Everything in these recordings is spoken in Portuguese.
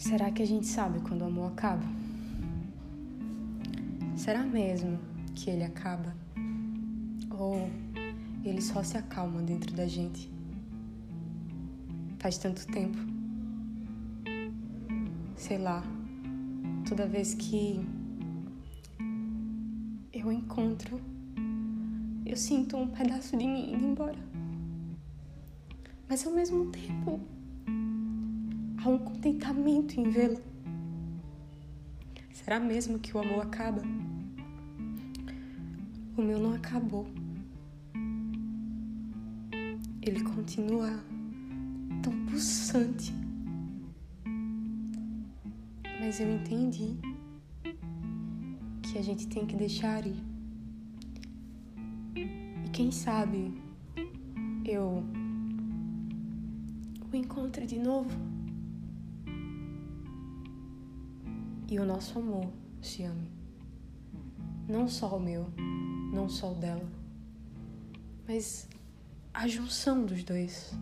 Será que a gente sabe quando o amor acaba? Será mesmo que ele acaba? Ou ele só se acalma dentro da gente? Faz tanto tempo. Sei lá, toda vez que eu encontro, eu sinto um pedaço de mim indo embora. Mas ao mesmo tempo, Há um contentamento em vê-la. Será mesmo que o amor acaba? O meu não acabou. Ele continua tão pulsante. Mas eu entendi que a gente tem que deixar ir. E quem sabe eu o encontre de novo. E o nosso amor se ame. Não só o meu, não só o dela, mas a junção dos dois.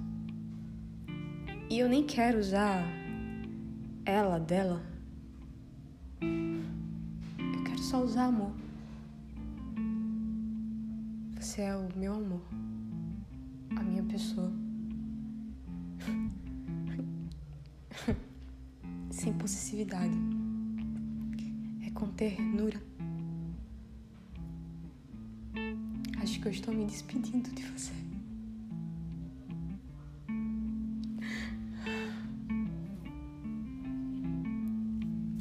E eu nem quero usar ela, dela. Eu quero só usar amor. Você é o meu amor, a minha pessoa. Sem possessividade com ternura. Acho que eu estou me despedindo de você.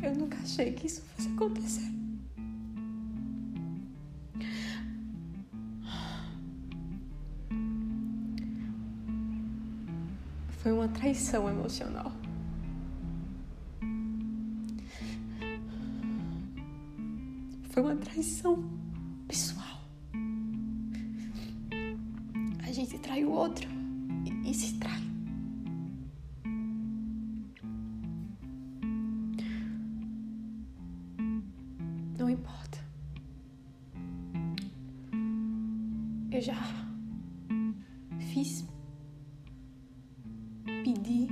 Eu nunca achei que isso fosse acontecer. Foi uma traição emocional. Foi uma traição pessoal. A gente trai o outro e, e se trai. Não importa. Eu já fiz, pedi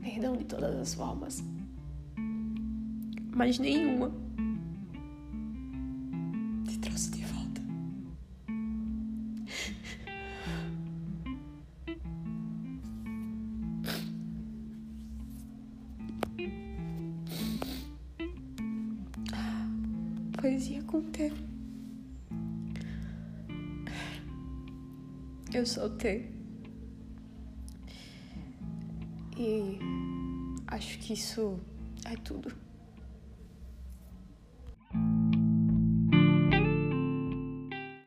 perdão de todas as formas, mas nenhuma Poesia com T. Eu sou T. E acho que isso é tudo.